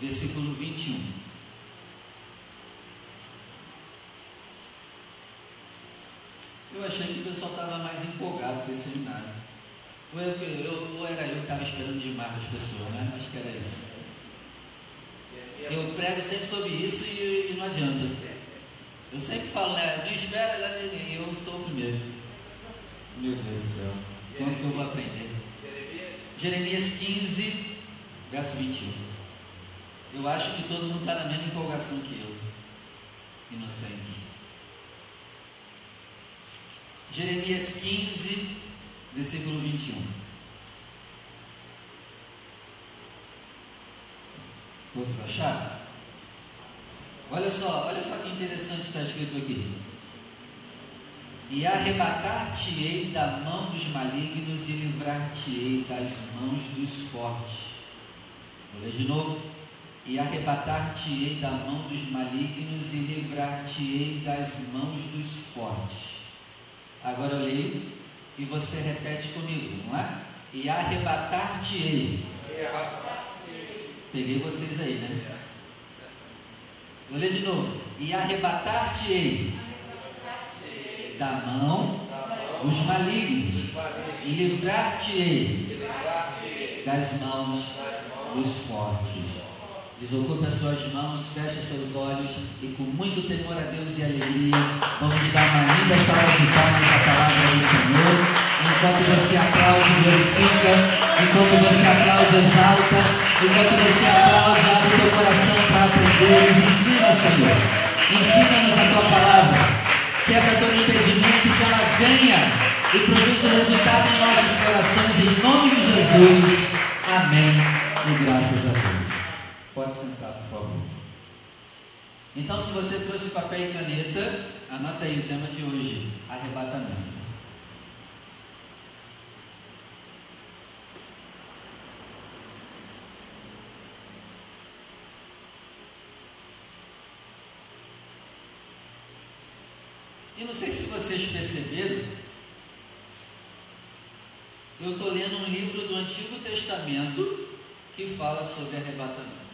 versículo 21. Eu achei que o pessoal estava mais empolgado com esse seminário. Ou, eu, eu, ou era eu que estava esperando demais as pessoas, né? Acho que era isso. Eu prego sempre sobre isso e, e não adianta. Eu sempre falo, né? Não espera ninguém, eu sou o primeiro. Meu Deus do céu. Como que eu vou aprender? Jeremias 15, verso 21. Eu acho que todo mundo está na mesma empolgação que eu. Inocente. Jeremias 15, versículo 21. Todos acharam? Olha só, olha só que interessante está escrito aqui. E arrebatar-te-ei da mão dos malignos e livrar-te-ei das mãos dos fortes. Vou ler de novo. E arrebatar-te-ei da mão dos malignos e livrar-te-ei das mãos dos fortes. Agora eu leio e você repete comigo, não é? E arrebatar-te-ei. Peguei vocês aí, né? Vou ler de novo. E arrebatar-te-ei da mão dos malignos e livrar-te-ei das mãos dos fortes. Desocupe as suas mãos, feche seus olhos e com muito temor a Deus e alegria, vamos dar uma linda salva de palmas à palavra do Senhor. Enquanto você aplaude, glorifica. Enquanto você aplaude, exalta. Enquanto você aplaude, abre o teu coração para aprender. Ensina, Senhor. Ensina-nos a tua palavra. Quebra todo impedimento que ela venha e produza resultado em nossos corações. Em nome de Jesus. Amém. E graças a Deus. Pode sentar, por favor. Então, se você trouxe papel e caneta, anota aí o tema de hoje: arrebatamento. E não sei se vocês perceberam, eu estou lendo um livro do Antigo Testamento que fala sobre arrebatamento.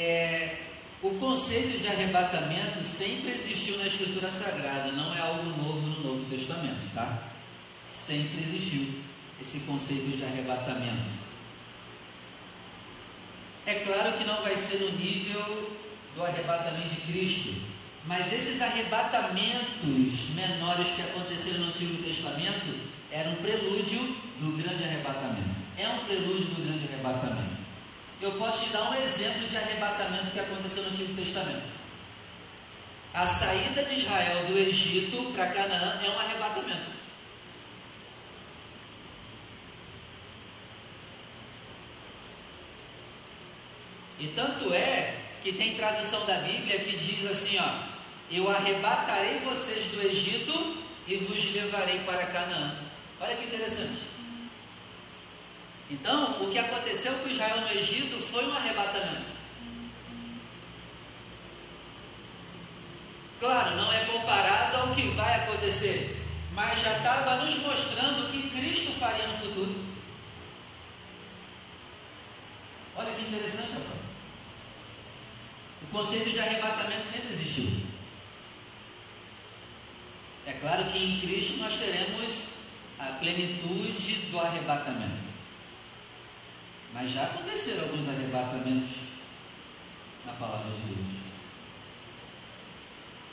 É, o conceito de arrebatamento sempre existiu na Escritura Sagrada, não é algo novo no Novo Testamento, tá? Sempre existiu esse conceito de arrebatamento. É claro que não vai ser no nível do arrebatamento de Cristo, mas esses arrebatamentos menores que aconteceram no Antigo Testamento eram um prelúdio do grande arrebatamento. É um prelúdio do grande arrebatamento. Eu posso te dar um exemplo de arrebatamento que aconteceu no Antigo Testamento. A saída de Israel do Egito para Canaã é um arrebatamento. E tanto é que tem tradução da Bíblia que diz assim, ó, eu arrebatarei vocês do Egito e vos levarei para Canaã. Olha que interessante. Então, o que aconteceu com Israel no Egito foi um arrebatamento. Claro, não é comparado ao que vai acontecer, mas já estava nos mostrando o que Cristo faria no futuro. Olha que interessante, rapaz. O conceito de arrebatamento sempre existiu. É claro que em Cristo nós teremos a plenitude do arrebatamento. Mas já aconteceram alguns arrebatamentos na palavra de Deus.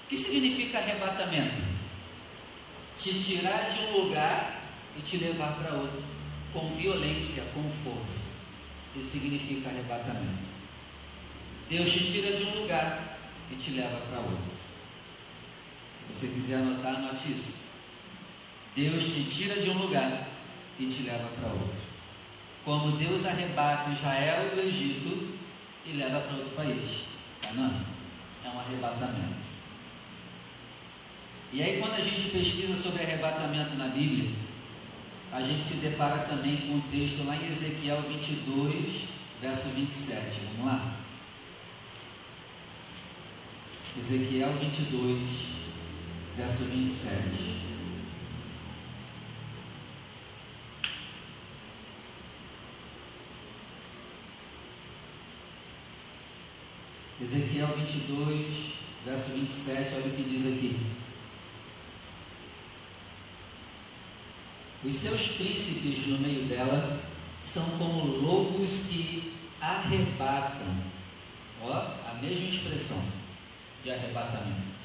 O que significa arrebatamento? Te tirar de um lugar e te levar para outro, com violência, com força. Isso significa arrebatamento. Deus te tira de um lugar e te leva para outro. Se você quiser anotar, anote isso. Deus te tira de um lugar e te leva para outro. Como Deus arrebata Israel do Egito e leva para outro país. Canaã. É um arrebatamento. E aí, quando a gente pesquisa sobre arrebatamento na Bíblia, a gente se depara também com um texto lá em Ezequiel 22, verso 27. Vamos lá? Ezequiel 22, verso 27. Ezequiel 22, verso 27, olha o que diz aqui. Os seus príncipes no meio dela são como lobos que arrebatam. Ó, a mesma expressão de arrebatamento.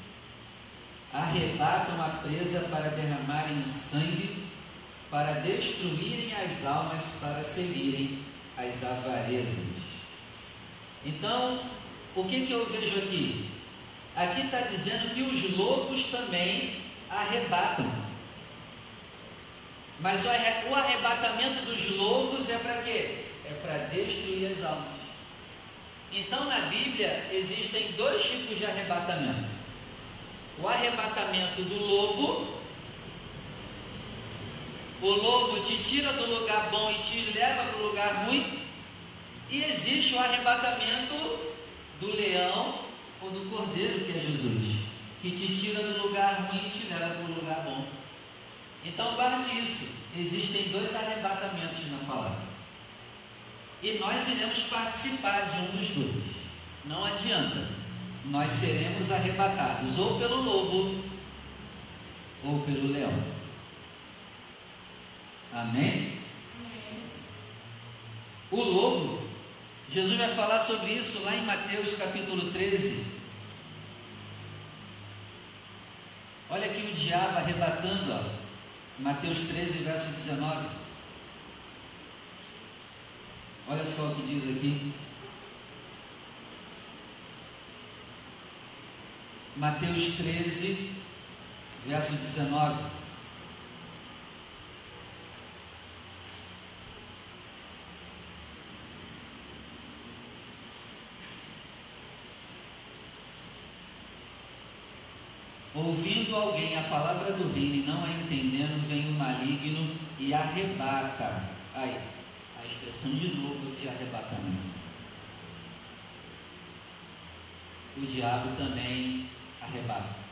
Arrebatam a presa para derramarem sangue, para destruírem as almas, para seguirem as avarezas. Então, o que, que eu vejo aqui? Aqui está dizendo que os lobos também arrebatam. Mas o arrebatamento dos lobos é para quê? É para destruir as almas. Então na Bíblia existem dois tipos de arrebatamento: o arrebatamento do lobo, o lobo te tira do lugar bom e te leva para o lugar ruim, e existe o arrebatamento do leão ou do cordeiro, que é Jesus, que te tira do lugar ruim e te leva para o lugar bom. Então guarde isso: existem dois arrebatamentos na palavra. E nós iremos participar de um dos dois. Não adianta. Nós seremos arrebatados ou pelo lobo ou pelo leão. Amém? O lobo, Jesus vai falar sobre isso lá em Mateus capítulo 13. Olha aqui o diabo arrebatando, ó. Mateus 13, verso 19. Olha só o que diz aqui. Mateus 13, verso 19. Ouvindo alguém a palavra do reino e não a entendendo, vem o maligno e arrebata. Aí, expressão de novo de arrebatamento. O diabo também arrebata.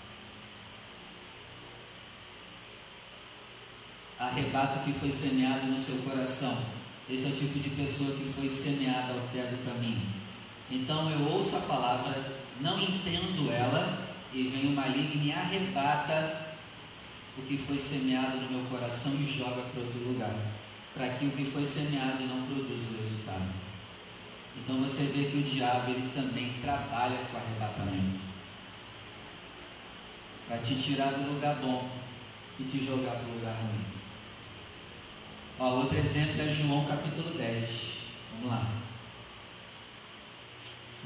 Arrebata o que foi semeado no seu coração. Esse é o tipo de pessoa que foi semeada ao pé do caminho. Então eu ouço a palavra, não entendo ela, e vem o maligno e arrebata o que foi semeado no meu coração e joga para outro lugar para que o que foi semeado não produza o resultado. Então você vê que o diabo ele também trabalha com arrebatamento para te tirar do lugar bom e te jogar para o lugar ruim. Ó, outro exemplo é João capítulo 10. Vamos lá.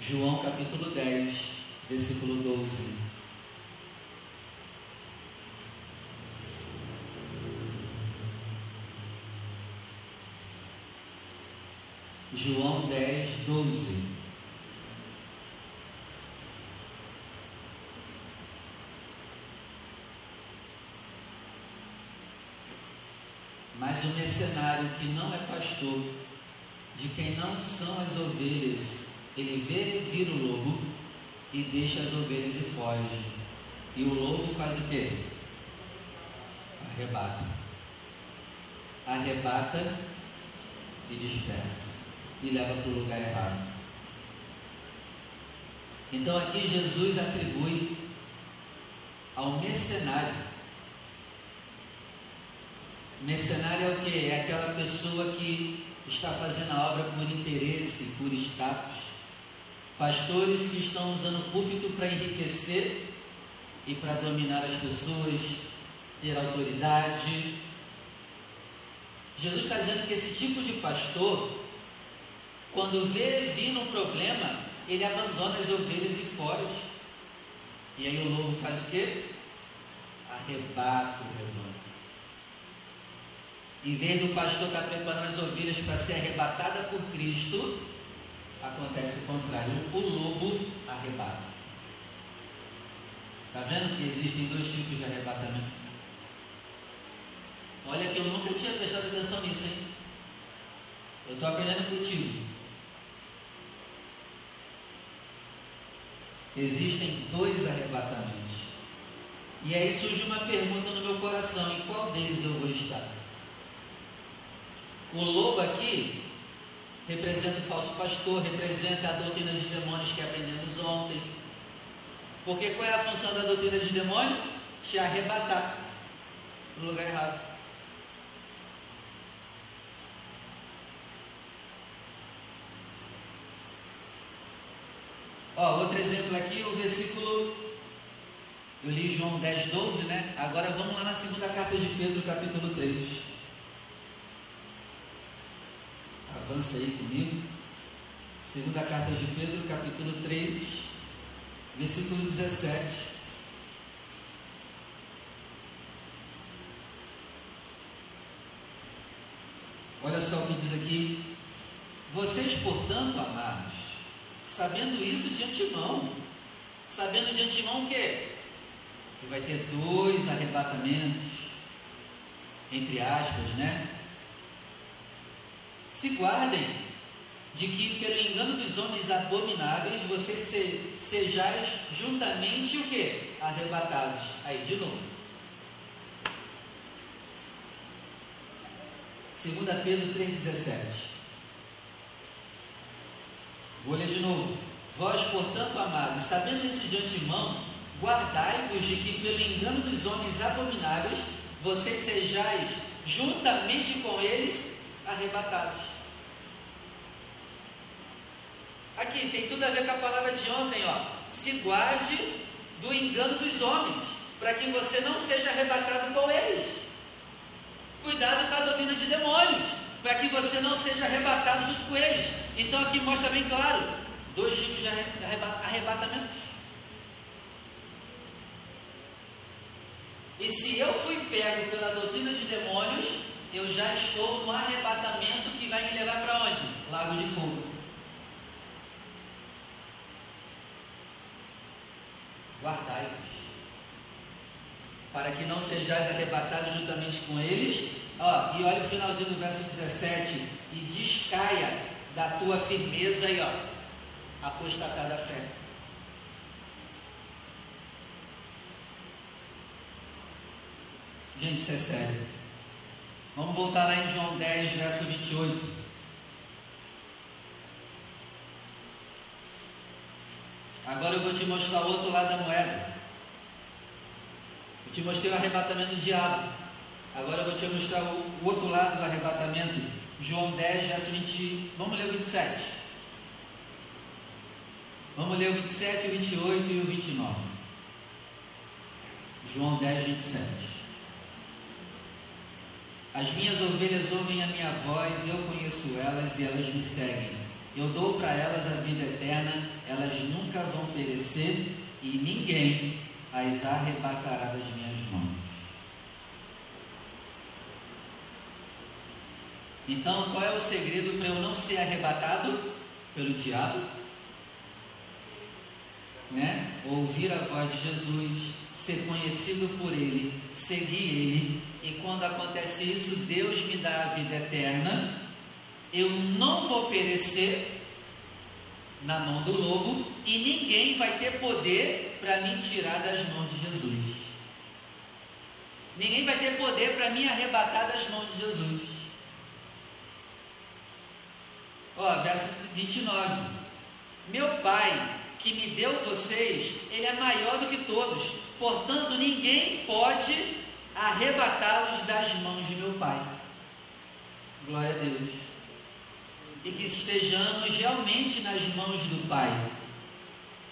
João capítulo 10, versículo 12. João 10, 12. Mas o mercenário que não é pastor, de quem não são as ovelhas, ele vê vir o lobo e deixa as ovelhas e foge. E o lobo faz o quê? Arrebata. Arrebata e dispersa e leva para o lugar errado. Então aqui Jesus atribui ao mercenário. Mercenário é o que? É aquela pessoa que está fazendo a obra por interesse, por status. Pastores que estão usando o púlpito para enriquecer e para dominar as pessoas, ter autoridade. Jesus está dizendo que esse tipo de pastor quando vê vindo um problema, ele abandona as ovelhas e foge. E aí o lobo faz o quê? Arrebata o rebanho. Em vez do pastor estar preparando as ovelhas para ser arrebatada por Cristo, acontece o contrário. O lobo arrebata. Está vendo que existem dois tipos de arrebatamento? Olha que eu nunca tinha prestado atenção nisso, hein? Eu estou aprendendo contigo. Existem dois arrebatamentos. E aí surge uma pergunta no meu coração: em qual deles eu vou estar? O lobo aqui representa o falso pastor, representa a doutrina de demônios que aprendemos ontem. Porque qual é a função da doutrina de demônio? Te arrebatar no lugar errado. Ó, outro exemplo aqui, o versículo. Eu li João 10, 12, né? Agora vamos lá na segunda carta de Pedro, capítulo 3. Avança aí comigo. Segunda carta de Pedro, capítulo 3, versículo 17. Olha só o que diz aqui. Vocês, portanto, amados, sabendo isso de antemão, sabendo de antemão o quê? Que vai ter dois arrebatamentos, entre aspas, né? Se guardem de que pelo engano dos homens abomináveis vocês se, sejais juntamente o que? Arrebatados. Aí, de novo. 2 Pedro 3,17 Vou ler de novo. Vós, portanto, amados, sabendo isso de antemão, guardai-vos de que, pelo engano dos homens abomináveis, vocês sejais, juntamente com eles, arrebatados. Aqui tem tudo a ver com a palavra de ontem, ó. Se guarde do engano dos homens, para que você não seja arrebatado com eles. Cuidado com a doutrina de demônios para que você não seja arrebatado junto com eles. Então aqui mostra bem claro dois tipos de arrebatamentos. E se eu fui pego pela doutrina de demônios, eu já estou no arrebatamento que vai me levar para onde? Lago de fogo. Guardai-vos, para que não sejais arrebatados juntamente com eles, Ó, e olha o finalzinho do verso 17. E descaia da tua firmeza aí, ó, da fé. Gente, isso é sério. Vamos voltar lá em João 10, verso 28. Agora eu vou te mostrar o outro lado da moeda. Eu te mostrei o arrebatamento do diabo. Agora eu vou te mostrar o outro lado do arrebatamento. João 10, verso 20. Vamos ler o 27. Vamos ler o 27, o 28 e o 29. João 10, 27. As minhas ovelhas ouvem a minha voz, eu conheço elas e elas me seguem. Eu dou para elas a vida eterna, elas nunca vão perecer e ninguém as arrebatará das minhas mãos. Então, qual é o segredo para eu não ser arrebatado pelo diabo? Né? Ouvir a voz de Jesus, ser conhecido por Ele, seguir Ele, e quando acontece isso, Deus me dá a vida eterna. Eu não vou perecer na mão do lobo e ninguém vai ter poder para me tirar das mãos de Jesus. Ninguém vai ter poder para me arrebatar das mãos de Jesus. Ó, verso 29. Meu Pai, que me deu vocês, ele é maior do que todos, portanto ninguém pode arrebatá-los das mãos de meu Pai. Glória a Deus. E que estejamos realmente nas mãos do Pai.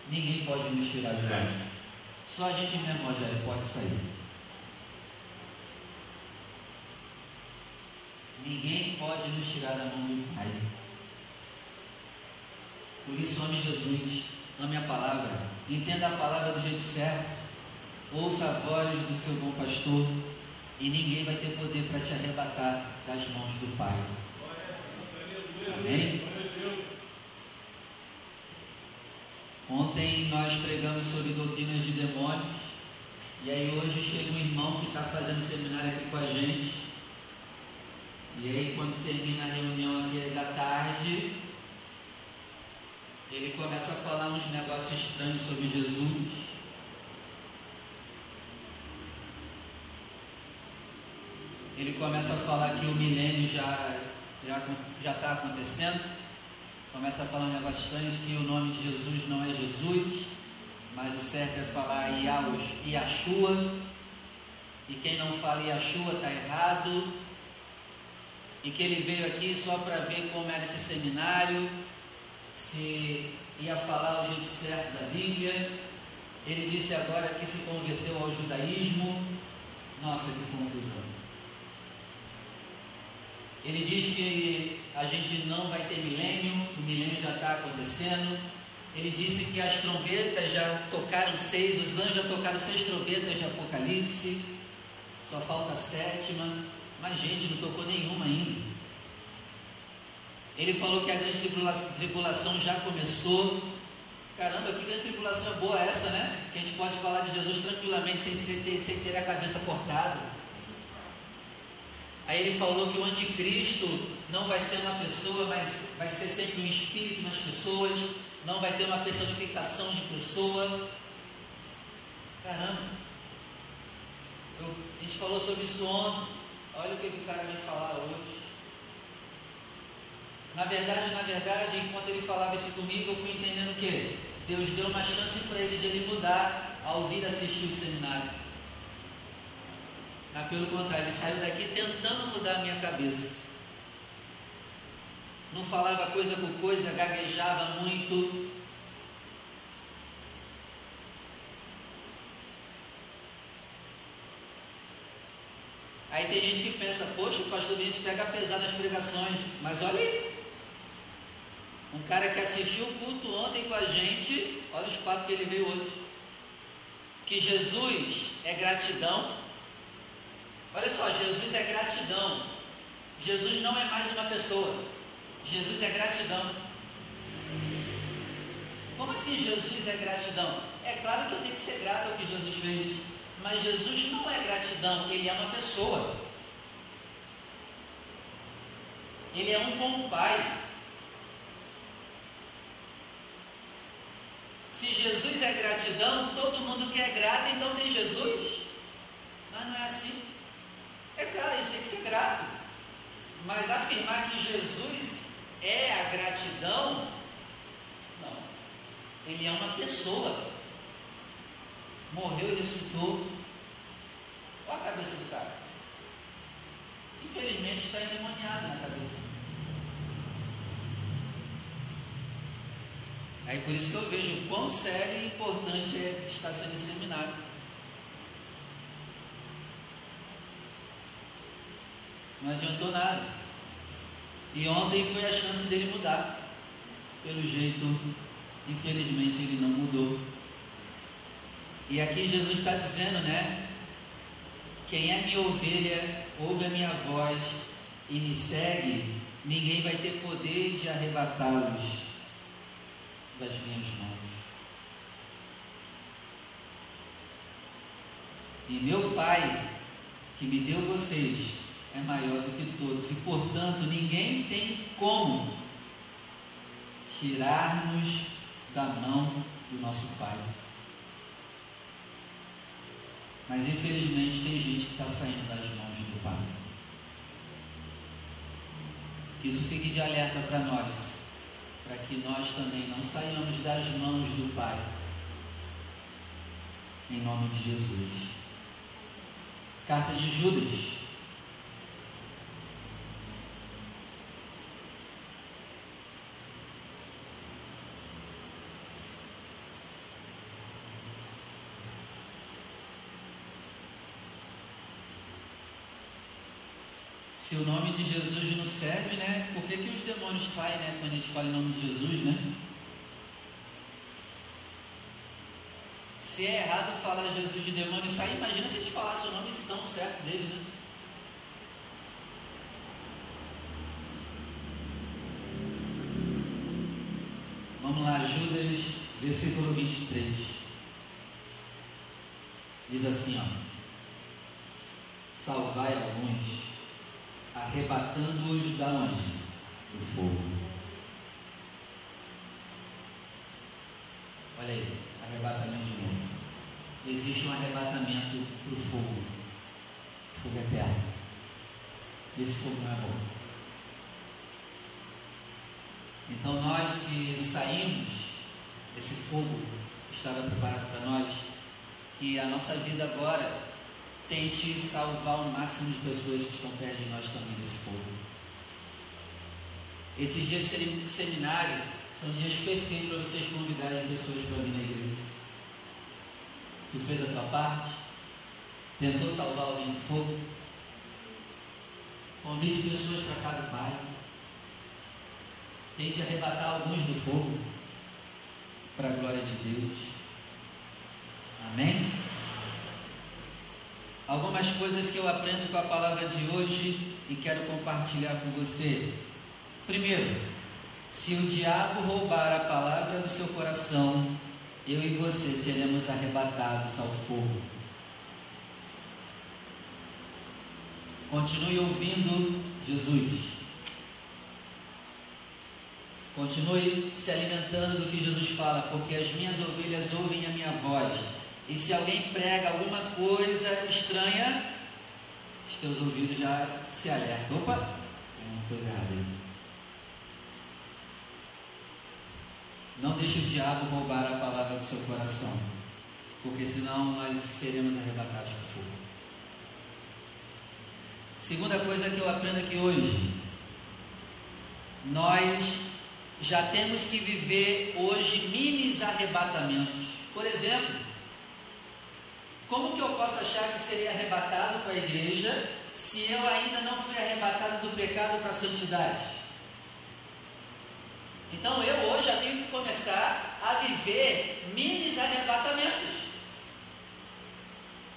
Ninguém pode nos tirar de lá. Só a gente mesmo, Rogério, pode sair. Ninguém pode nos tirar da mão do Pai. Por isso, ame Jesus, ame a palavra, entenda a palavra do jeito certo, ouça a voz do seu bom pastor, e ninguém vai ter poder para te arrebatar das mãos do Pai. Amém? Ontem nós pregamos sobre doutrinas de demônios, e aí hoje chega um irmão que está fazendo seminário aqui com a gente. E aí quando termina a reunião aqui da tarde, ele começa a falar uns negócios estranhos sobre Jesus. Ele começa a falar que o milênio já já está acontecendo. Começa a falar um negócio estranho que o nome de Jesus não é Jesus, mas o certo é falar Yahshua. E quem não fala Yahshua está errado. E que ele veio aqui só para ver como era esse seminário, se ia falar o jeito certo da Bíblia. Ele disse agora que se converteu ao judaísmo. Nossa, que confusão. Ele diz que a gente não vai ter milênio, o milênio já está acontecendo. Ele disse que as trombetas já tocaram seis, os anjos já tocaram seis trombetas de Apocalipse, só falta a sétima, mas gente, não tocou nenhuma ainda. Ele falou que a grande tribulação já começou. Caramba, que grande tribulação boa essa, né? Que a gente pode falar de Jesus tranquilamente sem ter, sem ter a cabeça cortada. Aí ele falou que o anticristo não vai ser uma pessoa, mas vai ser sempre um espírito nas pessoas, não vai ter uma personificação de pessoa. Caramba! Eu, a gente falou sobre isso ontem. Olha o que, o cara vem falar hoje. Na verdade, na verdade, enquanto ele falava isso comigo, eu fui entendendo o quê? Deus deu uma chance para ele de ele mudar ao vir assistir o seminário. Mas pelo contrário, ele saiu daqui tentando mudar a minha cabeça. Não falava coisa com coisa, gaguejava muito. Aí tem gente que pensa, poxa, o pastor Vinícius pega pesado nas pregações. Mas olha aí. Um cara que assistiu o culto ontem com a gente, olha os papos que ele veio hoje. Que Jesus é gratidão, Olha só, Jesus é gratidão. Jesus não é mais uma pessoa. Jesus é gratidão. Como assim Jesus é gratidão? É claro que eu tenho que ser grato ao que Jesus fez, mas Jesus não é gratidão, ele é uma pessoa. Ele é um bom pai. Se Jesus é gratidão, todo mundo que é grato, então tem Jesus. Mas não é assim. É claro, a gente tem que ser grato. Mas afirmar que Jesus é a gratidão, não. Ele é uma pessoa. Morreu e ressuscitou. Olha a cabeça do cara. Infelizmente está endemoniado na cabeça. Aí por isso que eu vejo o quão sério e importante é estar sendo disseminado. Não adiantou nada. E ontem foi a chance dele mudar. Pelo jeito, infelizmente, ele não mudou. E aqui Jesus está dizendo, né? Quem é minha ovelha, ouve a minha voz e me segue, ninguém vai ter poder de arrebatá-los das minhas mãos. E meu Pai, que me deu vocês, é maior do que todos, e portanto ninguém tem como tirar-nos da mão do nosso Pai. Mas infelizmente tem gente que está saindo das mãos do Pai. Que isso fique de alerta para nós, para que nós também não saiamos das mãos do Pai. Em nome de Jesus. Carta de Judas, Se o nome de Jesus não serve, né? Por que, que os demônios saem, né? Quando a gente fala em nome de Jesus, né? Se é errado falar Jesus de demônio sair, imagina se a gente falasse o nome tão certo dele, né? Vamos lá, Judas, versículo 23. Diz assim, ó. Salvai alguns arrebatando-os da onde? Do fogo. Olha aí, arrebatamento de novo. Existe um arrebatamento para o fogo. Fogo eterno. Esse fogo não é bom. Então nós que saímos desse fogo estava preparado para nós, que a nossa vida agora tente salvar o máximo de pessoas que estão perto de nós também desse fogo. Esses dias de seminário são dias perfeitos para vocês convidarem pessoas para vir na igreja. Tu fez a tua parte? Tentou salvar alguém do fogo? Convide pessoas para cada bairro. Tente arrebatar alguns do fogo para a glória de Deus. Amém? Algumas coisas que eu aprendo com a palavra de hoje e quero compartilhar com você. Primeiro, se o diabo roubar a palavra do seu coração, eu e você seremos arrebatados ao fogo. Continue ouvindo Jesus. Continue se alimentando do que Jesus fala, porque as minhas ovelhas ouvem a minha voz. E se alguém prega alguma coisa estranha, os teus ouvidos já se alertam. Opa, tem uma coisa errada aí. Não deixe o diabo roubar a palavra do seu coração, porque senão nós seremos arrebatados por fogo. Segunda coisa que eu aprendo aqui hoje, nós já temos que viver hoje minis arrebatamentos. Por exemplo, como que eu posso achar que serei arrebatado com a igreja se eu ainda não fui arrebatado do pecado para a santidade? Então eu hoje já tenho que começar a viver minis arrebatamentos.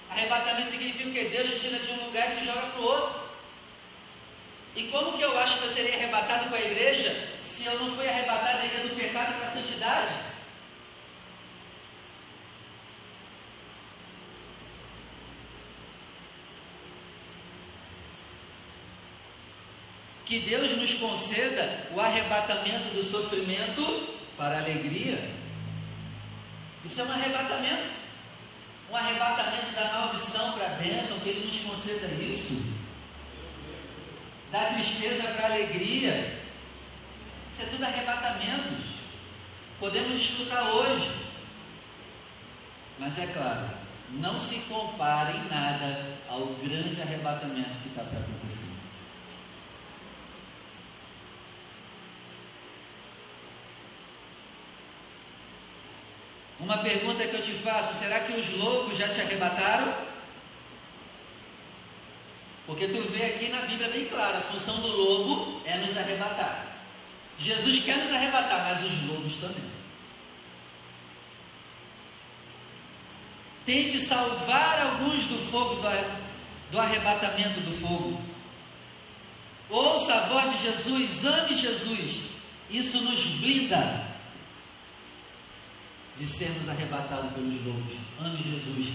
Arrebatamento significa que Deus te tira de um lugar e te joga para o outro. E como que eu acho que eu serei arrebatado com a igreja se eu não fui arrebatado ainda do pecado para a santidade? Que Deus nos conceda o arrebatamento do sofrimento para a alegria. Isso é um arrebatamento. Um arrebatamento da maldição para a bênção, que Ele nos conceda isso. Da tristeza para a alegria. Isso é tudo arrebatamentos. Podemos desfrutar hoje. Mas é claro, não se compare em nada ao grande arrebatamento que está para acontecer. Uma pergunta que eu te faço: será que os loucos já te arrebataram? Porque tu vê aqui na Bíblia bem claro: a função do lobo é nos arrebatar. Jesus quer nos arrebatar, mas os lobos também. Tente salvar alguns do fogo, do, arrebatamento do fogo. Ouça a voz de Jesus, ame Jesus. Isso nos blinda de sermos arrebatados pelos lobos. Ame Jesus.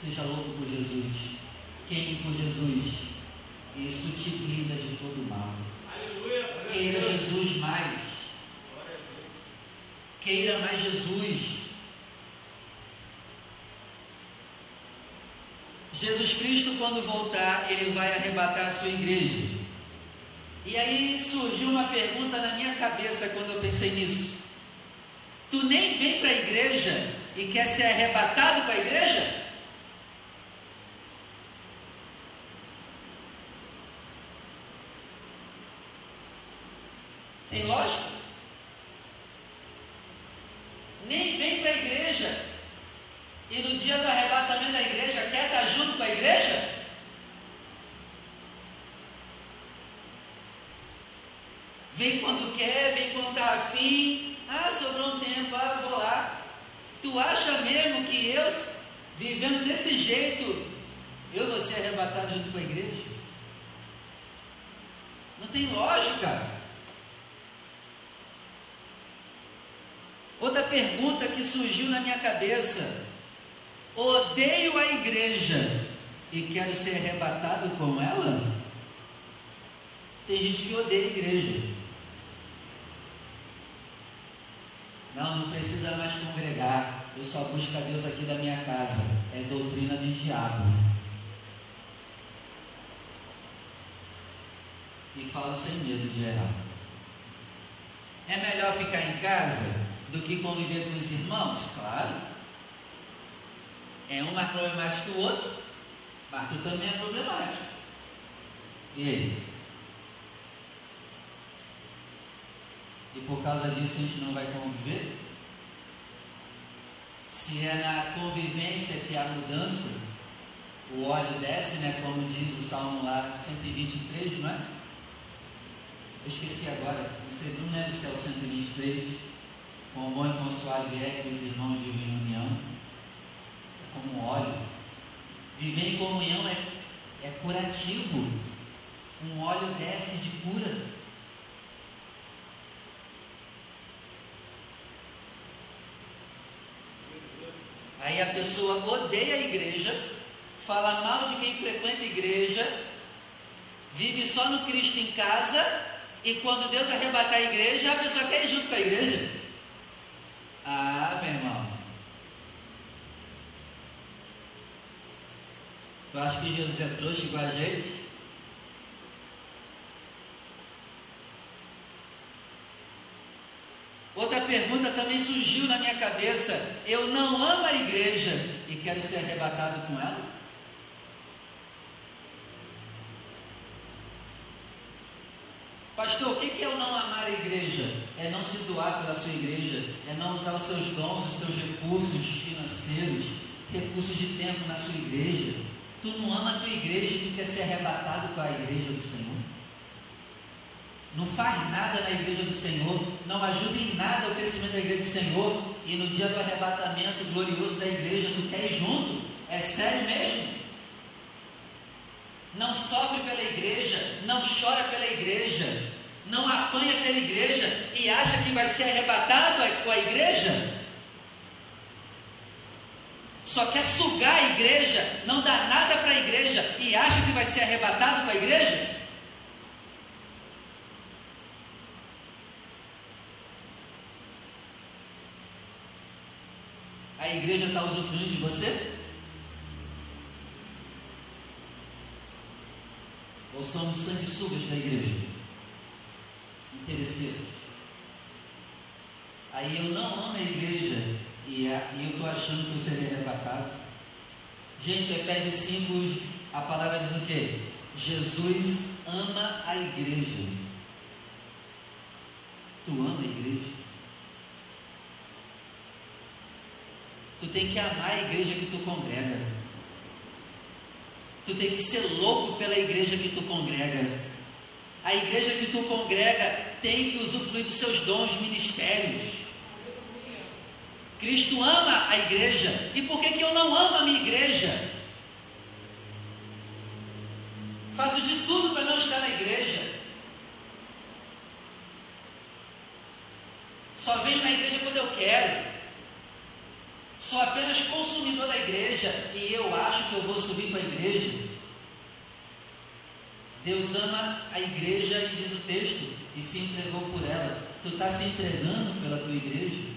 Seja louco por Jesus. Queime por Jesus. Isso te blinda de todo mal. Queira Jesus mais. Queira mais Jesus. Jesus Cristo, quando voltar, ele vai arrebatar a sua igreja. E aí surgiu uma pergunta na minha cabeça quando eu pensei nisso. Tu nem vem para a igreja e quer ser arrebatado para a igreja? Tem lógica? Nem vem para a igreja. E no dia do arrebatamento da igreja, quer estar junto com a igreja? Vem quando quer, vem quando está afim. Ah, sobrou um tempo, ah, vou lá. Tu acha mesmo que eu, vivendo desse jeito, eu vou ser arrebatado junto com a igreja? Não tem lógica. Outra pergunta que surgiu na minha cabeça: odeio a igreja e quero ser arrebatado com ela? Tem gente que odeia a igreja. Não, não precisa mais congregar. Eu só busco a Deus aqui da minha casa. É doutrina de diabo. E fala sem medo de errar. É melhor ficar em casa do que conviver com os irmãos? Claro. É um mais problemático que o outro, mas tu também é problemático. E aí? E por causa disso a gente não vai conviver? Se é na convivência que há mudança, o óleo desce, né? Como diz o Salmo lá 123, não é? Eu esqueci agora, não lembro se é o 123. Com bom e com suave é que os irmãos vivem em união. É como óleo. Viver em comunhão é, é curativo. Um óleo desce de cura. A pessoa odeia a igreja, fala mal de quem frequenta a igreja, vive só no Cristo em casa, e quando Deus arrebatar a igreja, a pessoa quer ir junto com a igreja. Ah, meu irmão. Tu acha que Jesus é trouxa igual a gente? Outra pergunta também surgiu na minha cabeça. Eu não amo a igreja e quero ser arrebatado com ela? Pastor, o que é eu não amar a igreja? É não se doar pela sua igreja, é não usar os seus dons, os seus recursos financeiros, recursos de tempo na sua igreja. Tu não ama a tua igreja e tu quer ser arrebatado com a igreja do Senhor não faz nada na igreja do Senhor, não ajuda em nada o crescimento da igreja do Senhor, e no dia do arrebatamento glorioso da igreja, tu quer ir junto? É sério mesmo? Não sofre pela igreja, não chora pela igreja, não apanha pela igreja e acha que vai ser arrebatado com a igreja? Só quer sugar a igreja, não dá nada para a igreja e acha que vai ser arrebatado com a igreja? A igreja está usufruindo de você? Ou somos sanguessugas da igreja? Interesseiros. Aí eu não amo a igreja e, eu estou achando que eu seria arrebatado. Gente, Efésios 5, a palavra diz o quê? Jesus ama a igreja. Tu ama a igreja? Tu tem que amar a igreja que tu congrega. Tu tem que ser louco pela igreja que tu congrega. A igreja que tu congrega tem que usufruir dos seus dons, ministérios. Cristo ama a igreja. E por que, que eu não amo a minha igreja? Faço de tudo para não estar na igreja. Só venho na igreja quando eu quero. Sou apenas consumidor da igreja e eu acho que eu vou subir para a igreja. Deus ama a igreja e diz o texto, e se entregou por ela. Tu está se entregando pela tua igreja?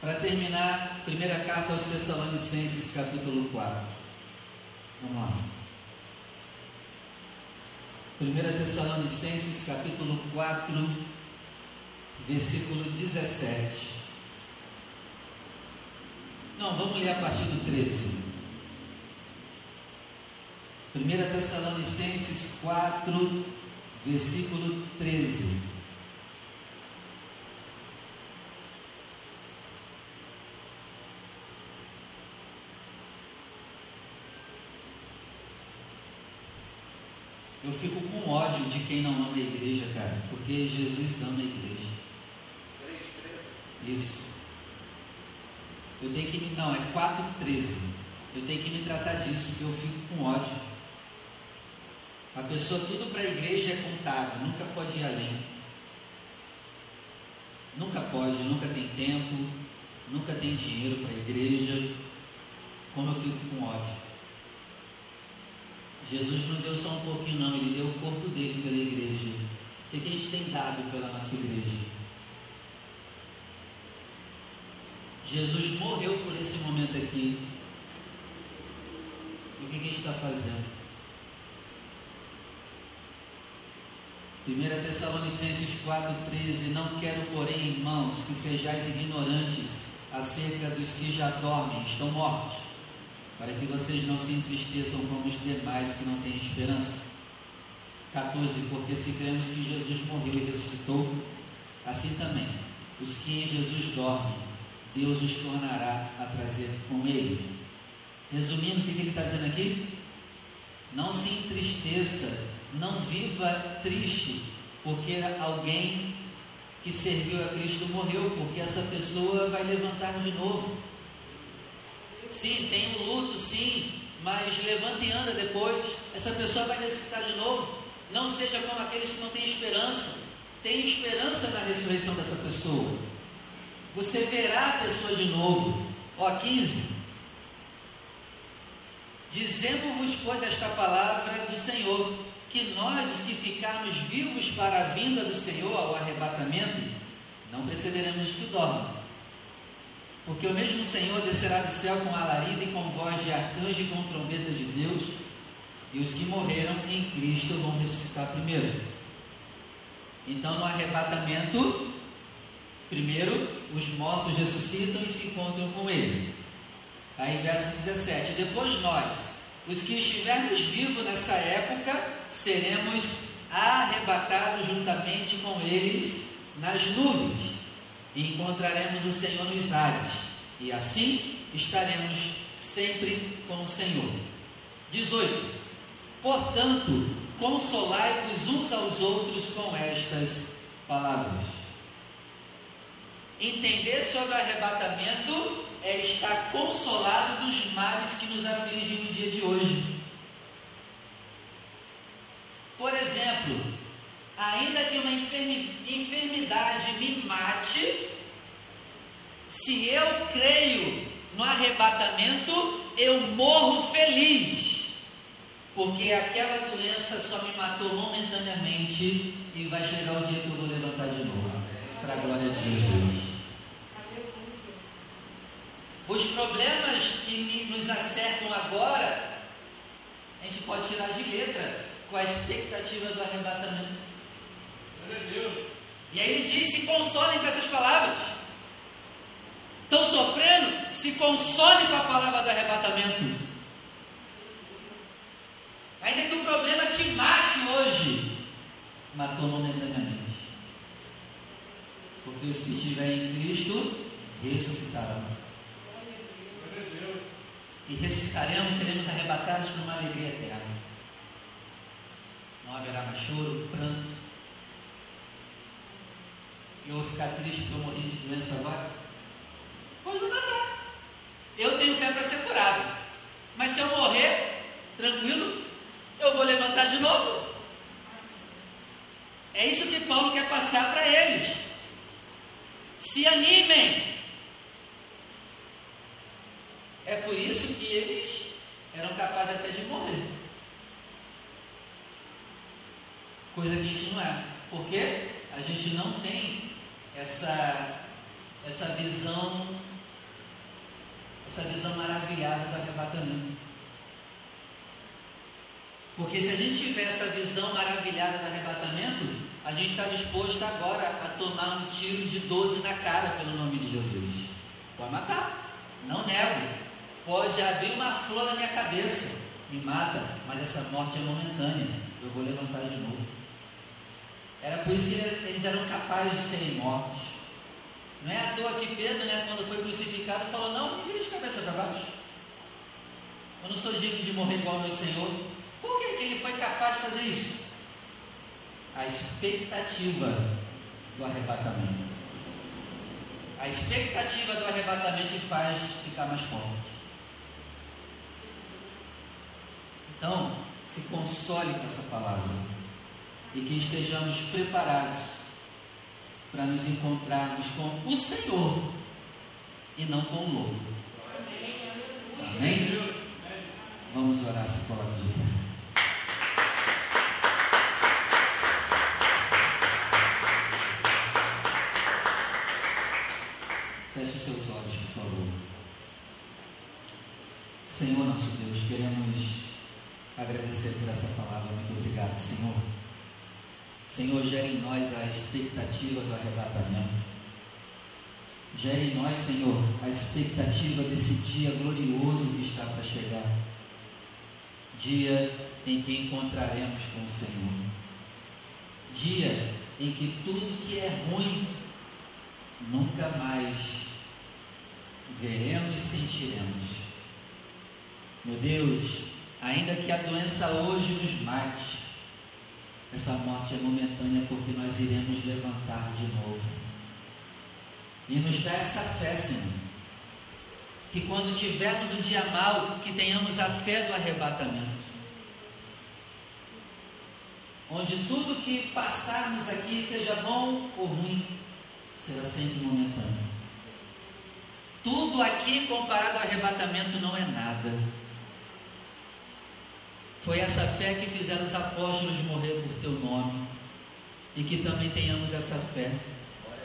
Para terminar, primeira carta aos Tessalonicenses, capítulo 4. Vamos lá. 1 Tessalonicenses capítulo 4, versículo 17. Não, vamos ler a partir do 13. 1 Tessalonicenses 4, versículo 13. Eu fico com ódio de quem não ama a igreja, cara, porque Jesus ama a igreja. Isso. Eu tenho que me. Não, é 4,13. Eu tenho que me tratar disso, porque eu fico com ódio. A pessoa, tudo para a igreja é contado, nunca pode ir além. Nunca pode, nunca tem tempo, nunca tem dinheiro para a igreja. Como eu fico com ódio. Jesus não deu só um pouquinho, não, ele deu o corpo dele pela igreja. O que a gente tem dado pela nossa igreja? Jesus morreu por esse momento aqui. E o que a gente está fazendo? 1 Tessalonicenses 4,13 Não quero, porém, irmãos, que sejais ignorantes acerca dos que já dormem, estão mortos, para que vocês não se entristeçam como os demais que não têm esperança. 14. Porque se cremos que Jesus morreu e ressuscitou, assim também os que em Jesus dormem, Deus os tornará a trazer com ele. Resumindo, o que ele está dizendo aqui? Não se entristeça, não viva triste, porque alguém que serviu a Cristo morreu, porque essa pessoa vai levantar de novo. Sim, tem um luto, sim, mas levanta e anda depois. Essa pessoa vai ressuscitar de novo. Não seja como aqueles que não têm esperança. Tem esperança na ressurreição dessa pessoa. Você verá a pessoa de novo. Ó, 15. Dizemos-vos, pois, esta palavra do Senhor, que nós, os que ficarmos vivos para a vinda do Senhor ao arrebatamento, não precederemos os que dormem. Porque o mesmo Senhor descerá do céu com alarido e com voz de arcanjo e com trombeta de Deus, e os que morreram em Cristo vão ressuscitar primeiro. Então, no arrebatamento, primeiro os mortos ressuscitam e se encontram com Ele. Aí, verso 17: Depois nós, os que estivermos vivos nessa época, seremos arrebatados juntamente com eles nas nuvens e encontraremos o Senhor nos ares, e assim estaremos sempre com o Senhor. 18. Portanto, consolai-vos uns aos outros com estas palavras. Entender sobre o arrebatamento é estar consolado dos males que nos afligem no dia de hoje. Por exemplo, ainda que uma enfermidade me mate, se eu creio no arrebatamento, eu morro feliz porque aquela doença só me matou momentaneamente e vai chegar o dia que eu vou levantar de novo, para a glória de Jesus. Os problemas que nos acercam agora, a gente pode tirar de letra com a expectativa do arrebatamento. E aí ele diz: se consolem com essas palavras. Estão sofrendo? Se consolem com a palavra do arrebatamento. Ainda que o problema te mate hoje, matou momentaneamente. Porque os que estiverem em Cristo ressuscitarão. E ressuscitaremos, seremos arrebatados por uma alegria eterna. Não haverá mais choro, pranto. Eu vou ficar triste porque eu morri de doença agora? Pode me matar. Eu tenho fé para ser curado. Mas se eu morrer, tranquilo, eu vou levantar de novo. É isso que Paulo quer passar para eles. Se animem. É por isso que eles eram capazes até de morrer. Coisa que a gente não é. Porque a gente não tem essa, essa visão, essa visão maravilhada do arrebatamento. Porque se a gente tiver essa visão maravilhada do arrebatamento, a gente está disposto agora a tomar um tiro de 12 na cara pelo nome de Jesus. Pode matar, não nego. Pode abrir uma flor na minha cabeça, me mata, mas essa morte é momentânea. Eu vou levantar de novo. Era por isso que eles eram capazes de serem mortos. Não é à toa que Pedro, né, quando foi crucificado, falou: Não, vira de cabeça para baixo. Eu não sou digno de morrer igual ao meu Senhor. Por que, que ele foi capaz de fazer isso? A expectativa do arrebatamento. A expectativa do arrebatamento faz ficar mais forte. Então, se console com essa palavra e que estejamos preparados para nos encontrarmos com o Senhor e não com o lobo. Amém? Vamos orar se coloca de pé. Senhor nosso Deus, queremos agradecer por essa palavra. Muito obrigado, Senhor. Senhor, gere em nós a expectativa do arrebatamento. Gere em nós, Senhor, a expectativa desse dia glorioso que está para chegar. Dia em que encontraremos com o Senhor. Dia em que tudo que é ruim nunca mais veremos e sentiremos. Meu Deus, ainda que a doença hoje nos mate, essa morte é momentânea porque nós iremos levantar de novo. E nos dá essa fé, Senhor. Que quando tivermos um dia mau, que tenhamos a fé do arrebatamento. Onde tudo que passarmos aqui, seja bom ou ruim, será sempre momentâneo. Tudo aqui comparado ao arrebatamento não é nada. Foi essa fé que fizeram os apóstolos morrer por teu nome. E que também tenhamos essa fé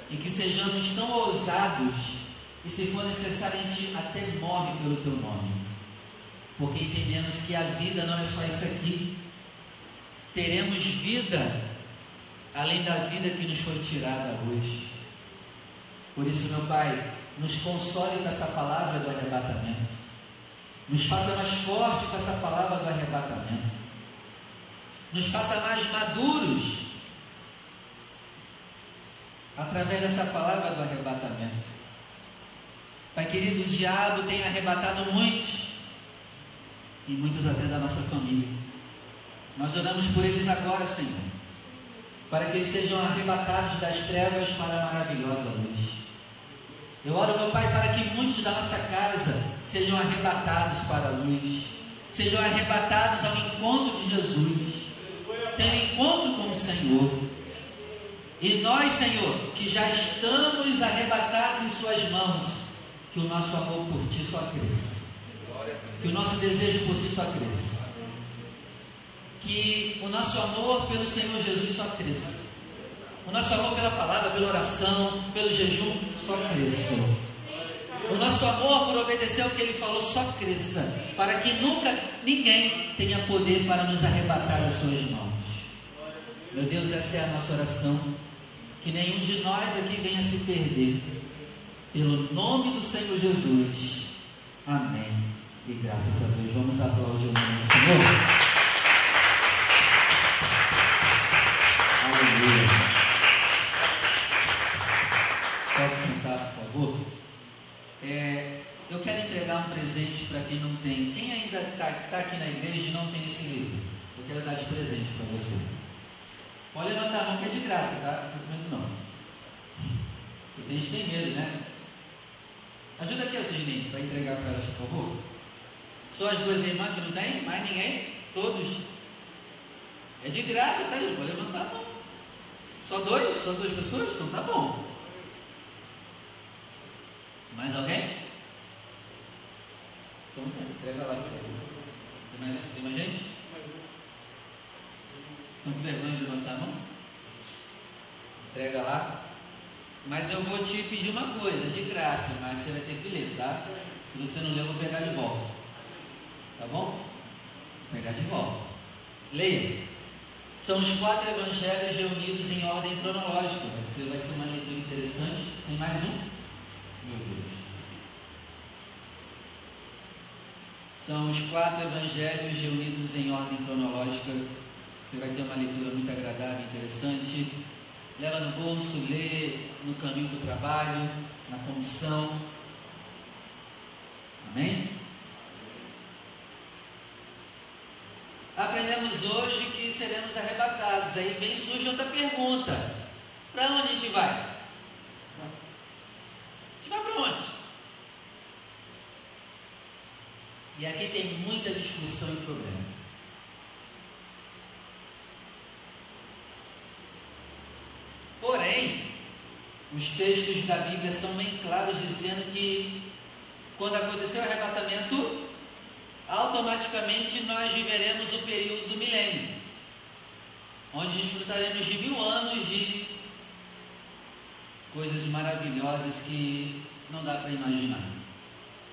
e que sejamos tão ousados e se for necessário a gente até morre pelo teu nome, porque entendemos que a vida não é só isso aqui, teremos vida além da vida que nos foi tirada hoje. Por isso, meu Pai, nos console com essa palavra do arrebatamento, nos faça mais forte com essa palavra do arrebatamento, nos faça mais maduros através dessa palavra do arrebatamento. Pai querido, o diabo tem arrebatado muitos, e muitos até da nossa família. Nós oramos por eles agora, Senhor, para que eles sejam arrebatados das trevas para a maravilhosa luz. Eu oro, meu Pai, para que muitos da nossa casa sejam arrebatados para a luz, sejam arrebatados ao encontro de Jesus, tenham encontro com o Senhor e nós, Senhor, que já estamos arrebatados em Suas mãos, que o nosso amor por Ti só cresça. Que o nosso desejo por Ti só cresça. Que o nosso amor pelo Senhor Jesus só cresça. O nosso amor pela palavra, pela oração, pelo jejum só cresça. O nosso amor por obedecer ao que Ele falou só cresça. Para que nunca ninguém tenha poder para nos arrebatar das Suas mãos. Meu Deus, essa é a nossa oração que nenhum de nós aqui venha se perder. Pelo nome do Senhor Jesus. Amém. E graças a Deus. Vamos aplaudir o nome do Senhor. Está tá aqui na igreja e não tem esse livro? Eu quero dar de presente para você. Pode levantar a mão que é de graça, tá? Não medo não. Porque a gente tem medo, né? Ajuda aqui, Sidney, para entregar para elas, por favor. Só as duas irmãs que não tem? Mais ninguém? Todos? É de graça, tá, gente? Pode levantar a mão. Só dois? Só duas pessoas? Então tá bom. Mais alguém? Então, entrega lá, por favor. Tem mais, tem mais gente? Estão com vergonha de levantar a mão? Entrega lá. Mas eu vou te pedir uma coisa, de graça, mas você vai ter que ler, tá? Se você não ler, eu vou pegar de volta. Tá bom? Vou pegar de volta. Leia. São os quatro evangelhos reunidos em ordem cronológica. Vai ser uma leitura interessante. Tem mais um? Meu Deus. São os quatro evangelhos reunidos em ordem cronológica você vai ter uma leitura muito agradável, interessante. Leva no bolso, lê no caminho do trabalho, na comissão. Amém? Aprendemos hoje que seremos arrebatados. Aí vem surge outra pergunta: para onde a gente vai? A gente vai para onde? E aqui tem muita discussão e problema. Porém, os textos da Bíblia são bem claros dizendo que quando acontecer o arrebatamento, automaticamente nós viveremos o período do milênio, onde desfrutaremos de mil anos de coisas maravilhosas que não dá para imaginar.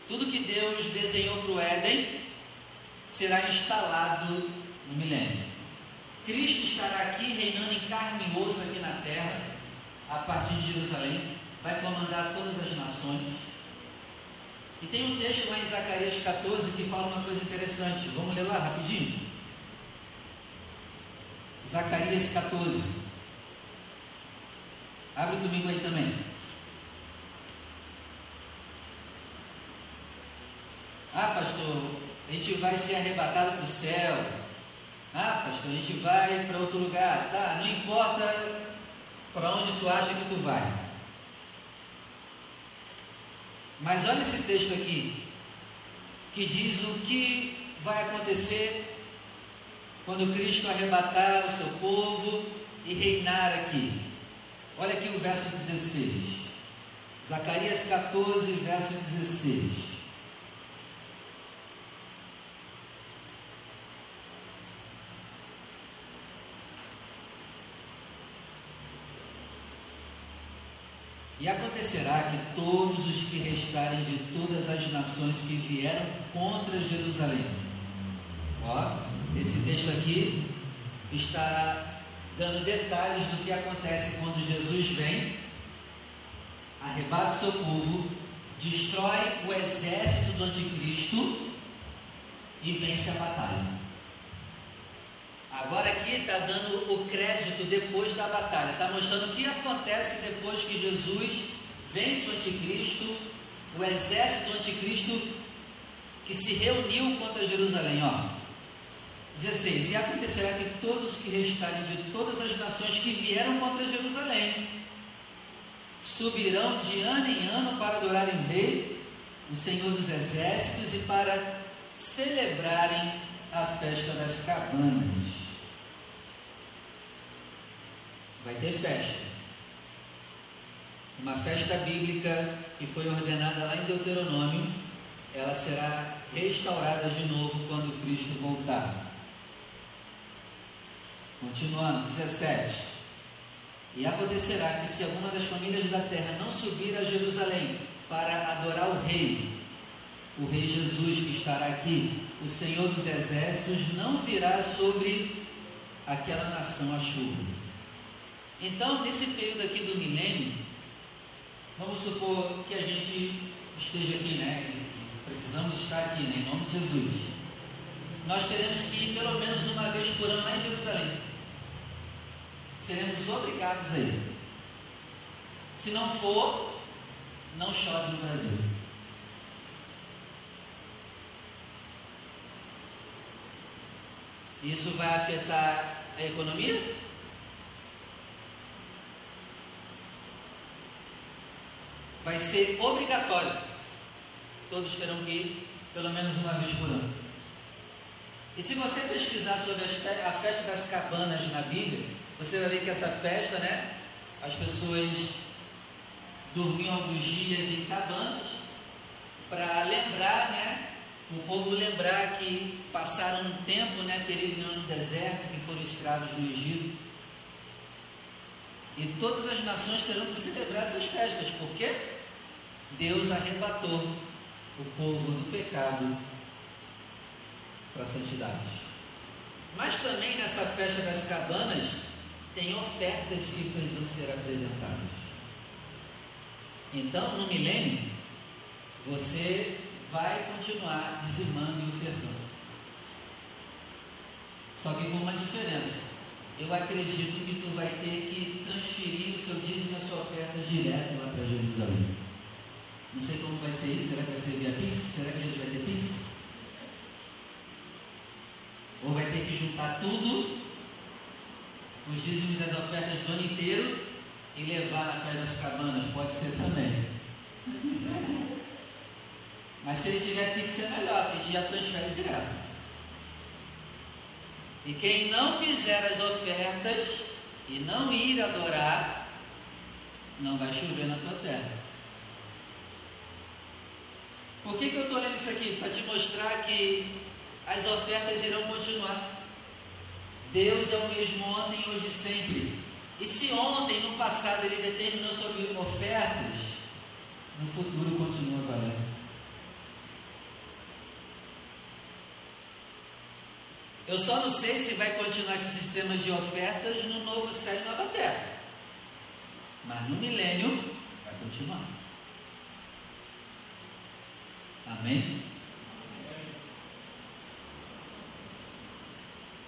Tudo que Deus desenhou para o Éden será instalado no milênio. Cristo estará aqui reinando em carne e osso aqui na terra, a partir de Jerusalém, vai comandar todas as nações. E tem um texto lá em Zacarias 14 que fala uma coisa interessante. Vamos ler lá rapidinho? Zacarias 14. Abre comigo aí também. Ah, pastor, a gente vai ser arrebatado para o céu. Ah, pastor, a gente vai para outro lugar. Tá, não importa para onde tu acha que tu vai. Mas olha esse texto aqui, que diz o que vai acontecer quando Cristo arrebatar o seu povo e reinar aqui. Olha aqui o verso 16. Zacarias 14, verso 16. E acontecerá que todos os que restarem de todas as nações que vieram contra Jerusalém. Ó, esse texto aqui está dando detalhes do que acontece quando Jesus vem, arrebata o seu povo, destrói o exército do anticristo e vence a batalha. Agora aqui está dando o crédito depois da batalha, está mostrando o que acontece depois que Jesus vence o anticristo, o exército do anticristo que se reuniu contra Jerusalém. Ó. 16: E acontecerá que todos que restarem de todas as nações que vieram contra Jerusalém subirão de ano em ano para adorarem o Rei, o Senhor dos Exércitos, e para celebrarem a festa das cabanas. Vai ter festa. Uma festa bíblica que foi ordenada lá em Deuteronômio, ela será restaurada de novo quando Cristo voltar. Continuando, 17. E acontecerá que se alguma das famílias da terra não subir a Jerusalém para adorar o Rei, o Rei Jesus que estará aqui, o Senhor dos Exércitos não virá sobre aquela nação a chuva então, nesse período aqui do milênio, vamos supor que a gente esteja aqui, né? Precisamos estar aqui, né? Em nome de Jesus. Nós teremos que ir pelo menos uma vez por ano lá em Jerusalém. Seremos obrigados a ir. Se não for, não chove no Brasil. Isso vai afetar a economia? Vai ser obrigatório. Todos terão que ir pelo menos uma vez por ano. E se você pesquisar sobre a festa das cabanas na Bíblia, você vai ver que essa festa, né, as pessoas dormiam alguns dias em cabanas para lembrar, né, o povo lembrar que passaram um tempo, né, período no deserto, que foram escravos no Egito. E todas as nações terão que celebrar essas festas, porque Deus arrebatou o povo do pecado para a santidade. Mas também nessa festa das cabanas tem ofertas que precisam ser apresentadas. Então, no milênio, você vai continuar dizimando e ofertando. Só que com uma diferença eu acredito que tu vai ter que transferir o seu dízimo e a sua oferta direto lá para Jerusalém. Não sei como vai ser isso, será que vai ser via Pix? Será que a gente vai ter Pix? Ou vai ter que juntar tudo, os dízimos e as ofertas do ano inteiro e levar na fé das cabanas? Pode ser também. Mas se ele tiver Pix é melhor, a gente já transfere direto. E quem não fizer as ofertas e não ir adorar, não vai chover na tua terra. Por que, que eu estou lendo isso aqui? Para te mostrar que as ofertas irão continuar. Deus é o mesmo ontem, hoje e sempre. E se ontem, no passado, ele determinou sobre ofertas, no futuro continua valendo. Eu só não sei se vai continuar esse sistema de ofertas no novo céu e nova terra. Mas no milênio vai continuar. Amém?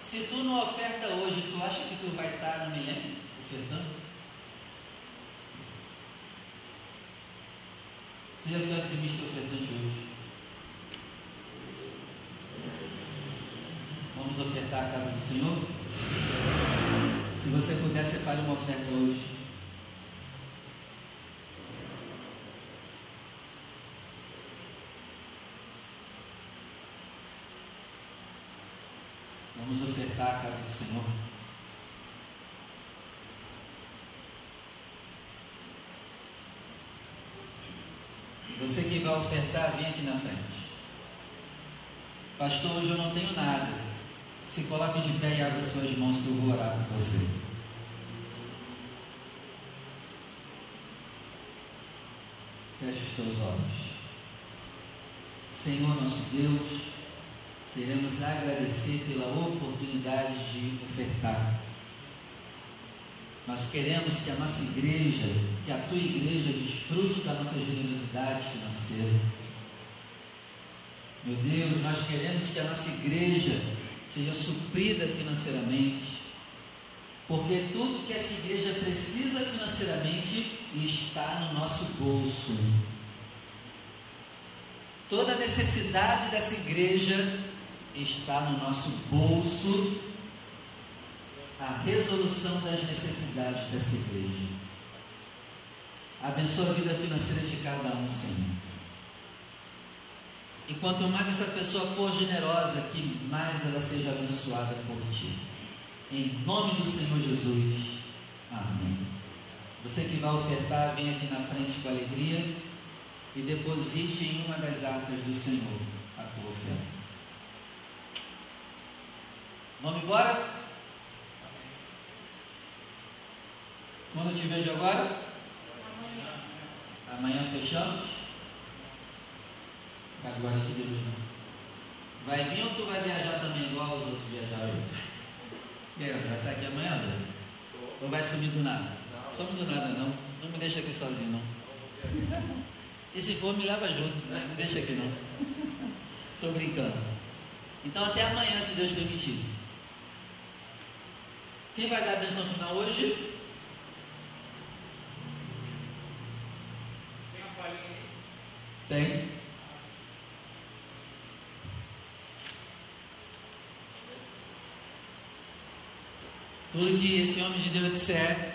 Se tu não oferta hoje, tu acha que tu vai estar no milênio ofertando? Viu dizimista ofertante hoje? Vamos ofertar a casa do Senhor? Se você puder, separe uma oferta hoje. Vamos ofertar a casa do Senhor. Você que vai ofertar, vem aqui na frente. Pastor, hoje eu não tenho nada. Se coloque de pé e abra suas mãos que eu vou orar por você. Feche os teus olhos. Senhor nosso Deus, queremos agradecer pela oportunidade de ofertar. Nós queremos que a nossa igreja, que a tua igreja desfrute da nossa generosidade financeira. Meu Deus, nós queremos que a nossa igreja seja suprida financeiramente, porque tudo que essa igreja precisa financeiramente está no nosso bolso. Toda necessidade dessa igreja está no nosso bolso a resolução das necessidades dessa igreja. Abençoa a vida financeira de cada um, Senhor. E quanto mais essa pessoa for generosa, que mais ela seja abençoada por ti. Em nome do Senhor Jesus. Amém. Você que vai ofertar, vem aqui na frente com alegria e deposite em uma das arcas do Senhor a tua oferta. Vamos embora? Quando eu te vejo agora? Amanhã. Amanhã fechamos? Agora te Deus não. Vai vir ou tu vai viajar também igual os outros viajaram? E aí, vai estar aqui amanhã, velho? Ou vai sumir do nada? Some do nada não. Não me deixa aqui sozinho não. E se for, me leva junto, né? Me deixa aqui não. Estou brincando. Então até amanhã, se Deus permitir. Quem vai dar a benção final hoje? Tem? Tudo que esse homem de Deus disser,